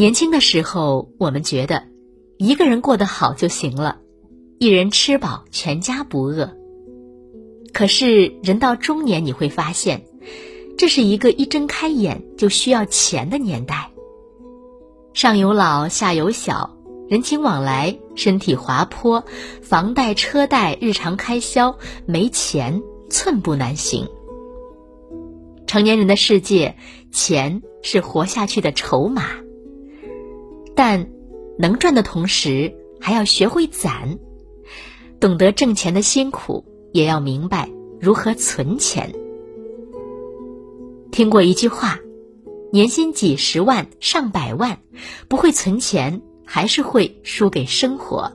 年轻的时候，我们觉得一个人过得好就行了，一人吃饱全家不饿。可是人到中年，你会发现，这是一个一睁开眼就需要钱的年代。上有老，下有小，人情往来，身体滑坡，房贷车贷，日常开销，没钱寸步难行。成年人的世界，钱是活下去的筹码。但能赚的同时，还要学会攒，懂得挣钱的辛苦，也要明白如何存钱。听过一句话。年薪几十万、上百万，不会存钱，还是会输给生活。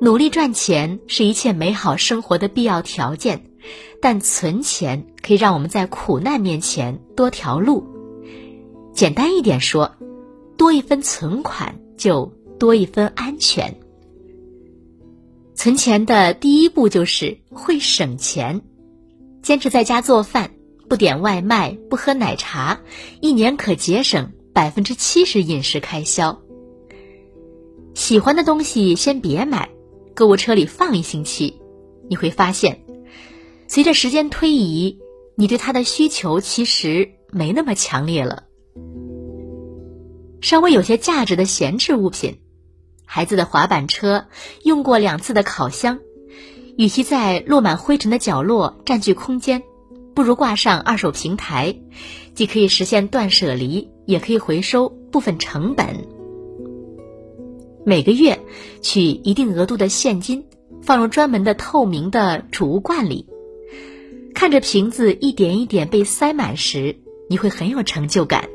努力赚钱是一切美好生活的必要条件，但存钱可以让我们在苦难面前多条路。简单一点说，多一分存款就多一分安全。存钱的第一步就是会省钱，坚持在家做饭。不点外卖，不喝奶茶，一年可节省百分之七十饮食开销。喜欢的东西先别买，购物车里放一星期，你会发现，随着时间推移，你对它的需求其实没那么强烈了。稍微有些价值的闲置物品，孩子的滑板车，用过两次的烤箱，与其在落满灰尘的角落占据空间。不如挂上二手平台，既可以实现断舍离，也可以回收部分成本。每个月取一定额度的现金，放入专门的透明的储物罐里，看着瓶子一点一点被塞满时，你会很有成就感。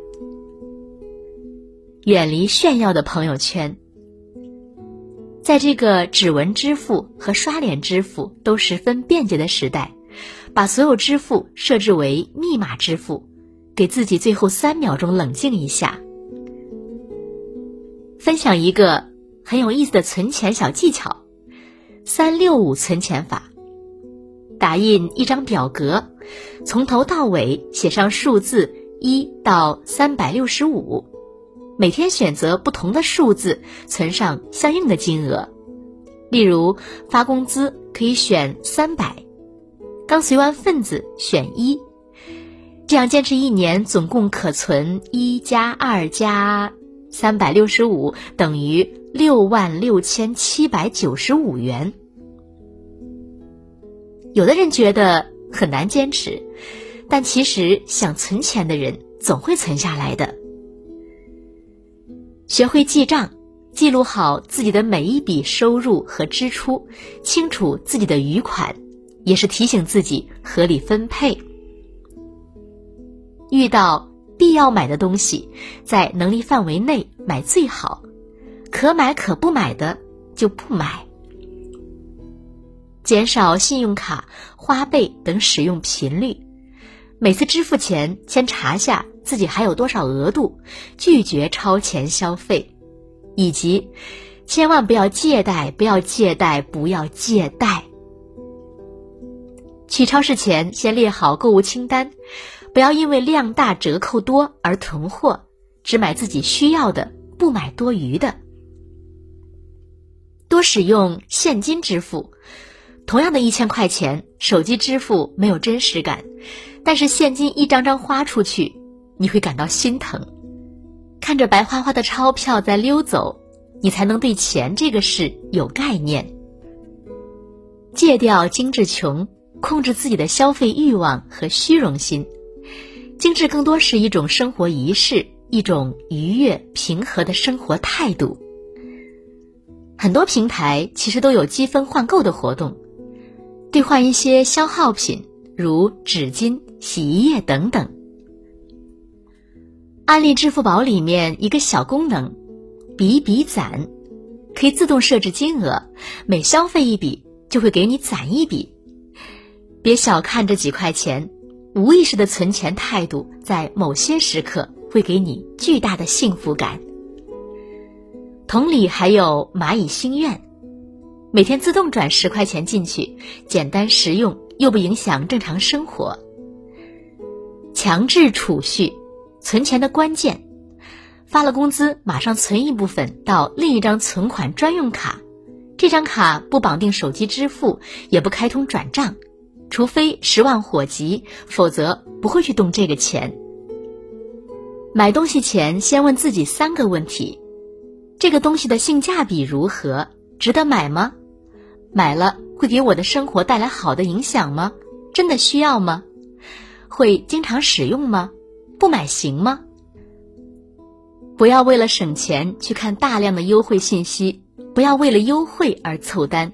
远离炫耀的朋友圈，在这个指纹支付和刷脸支付都十分便捷的时代。把所有支付设置为密码支付，给自己最后三秒钟冷静一下。分享一个很有意思的存钱小技巧：三六五存钱法。打印一张表格，从头到尾写上数字一到三百六十五，每天选择不同的数字，存上相应的金额。例如发工资可以选三百。刚随完份子，选一，这样坚持一年，总共可存一加二加三百六十五等于六万六千七百九十五元。有的人觉得很难坚持，但其实想存钱的人总会存下来的。学会记账，记录好自己的每一笔收入和支出，清楚自己的余款。也是提醒自己合理分配。遇到必要买的东西，在能力范围内买最好，可买可不买的就不买。减少信用卡、花呗等使用频率，每次支付前先查下自己还有多少额度，拒绝超前消费，以及千万不要借贷，不要借贷，不要借贷。去超市前，先列好购物清单，不要因为量大折扣多而囤货，只买自己需要的，不买多余的。多使用现金支付，同样的一千块钱，手机支付没有真实感，但是现金一张张花出去，你会感到心疼。看着白花花的钞票在溜走，你才能对钱这个事有概念。戒掉精致穷。控制自己的消费欲望和虚荣心，精致更多是一种生活仪式，一种愉悦平和的生活态度。很多平台其实都有积分换购的活动，兑换一些消耗品，如纸巾、洗衣液等等。安利支付宝里面一个小功能，比比攒，可以自动设置金额，每消费一笔就会给你攒一笔。别小看这几块钱，无意识的存钱态度，在某些时刻会给你巨大的幸福感。同理，还有蚂蚁心愿，每天自动转十块钱进去，简单实用又不影响正常生活。强制储蓄，存钱的关键，发了工资马上存一部分到另一张存款专用卡，这张卡不绑定手机支付，也不开通转账，除非十万火急，否则不会去动这个钱。买东西前先问自己三个问题：这个东西的性价比如何？值得买吗？买了会给我的生活带来好的影响吗？真的需要吗？会经常使用吗？不买行吗？不要为了省钱去看大量的优惠信息，不要为了优惠而凑单，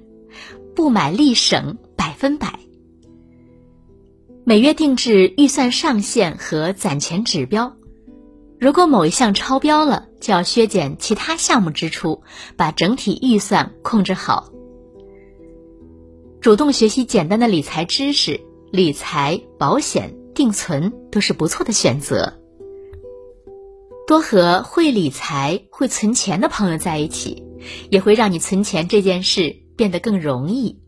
不买立省百分百。每月定制预算上限和攒钱指标。如果某一项超标了，就要削减其他项目支出，把整体预算控制好。主动学习简单的理财知识，理财、保险、定存都是不错的选择。多和会理财、会存钱的朋友在一起，也会让你存钱这件事变得更容易。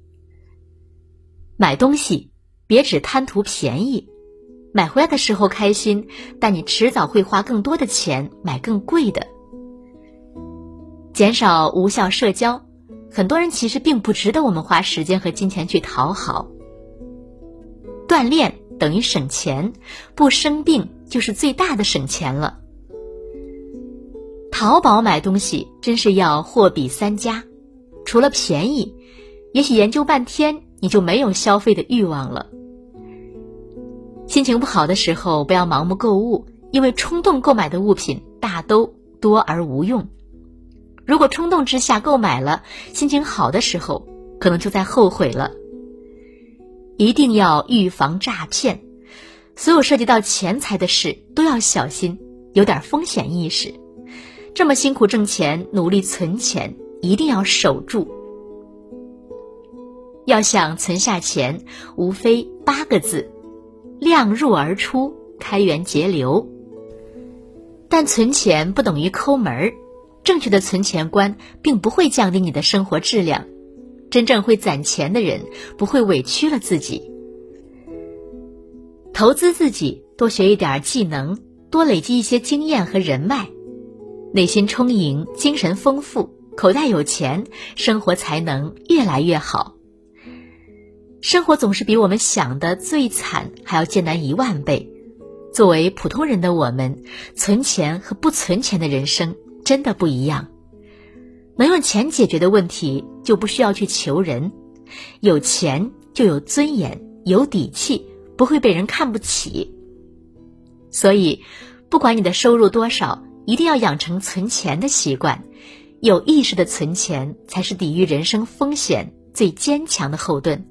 买东西别只贪图便宜。买回来的时候开心，但你迟早会花更多的钱买更贵的。减少无效社交，很多人其实并不值得我们花时间和金钱去讨好。锻炼等于省钱，不生病就是最大的省钱了。淘宝买东西真是要货比三家，除了便宜，也许研究半天你就没有消费的欲望了。心情不好的时候，不要盲目购物，因为冲动购买的物品大都多而无用。如果冲动之下购买了，心情好的时候可能就在后悔了。一定要预防诈骗，所有涉及到钱财的事都要小心，有点风险意识。这么辛苦挣钱，努力存钱，一定要守住。要想存下钱，无非八个字。量入而出，开源节流。但存钱不等于抠门儿，正确的存钱观并不会降低你的生活质量。真正会攒钱的人，不会委屈了自己。投资自己，多学一点技能，多累积一些经验和人脉，内心充盈，精神丰富，口袋有钱，生活才能越来越好。生活总是比我们想的最惨还要艰难一万倍。作为普通人的我们，存钱和不存钱的人生真的不一样。能用钱解决的问题，就不需要去求人。有钱就有尊严，有底气，不会被人看不起。所以，不管你的收入多少，一定要养成存钱的习惯。有意识的存钱，才是抵御人生风险最坚强的后盾。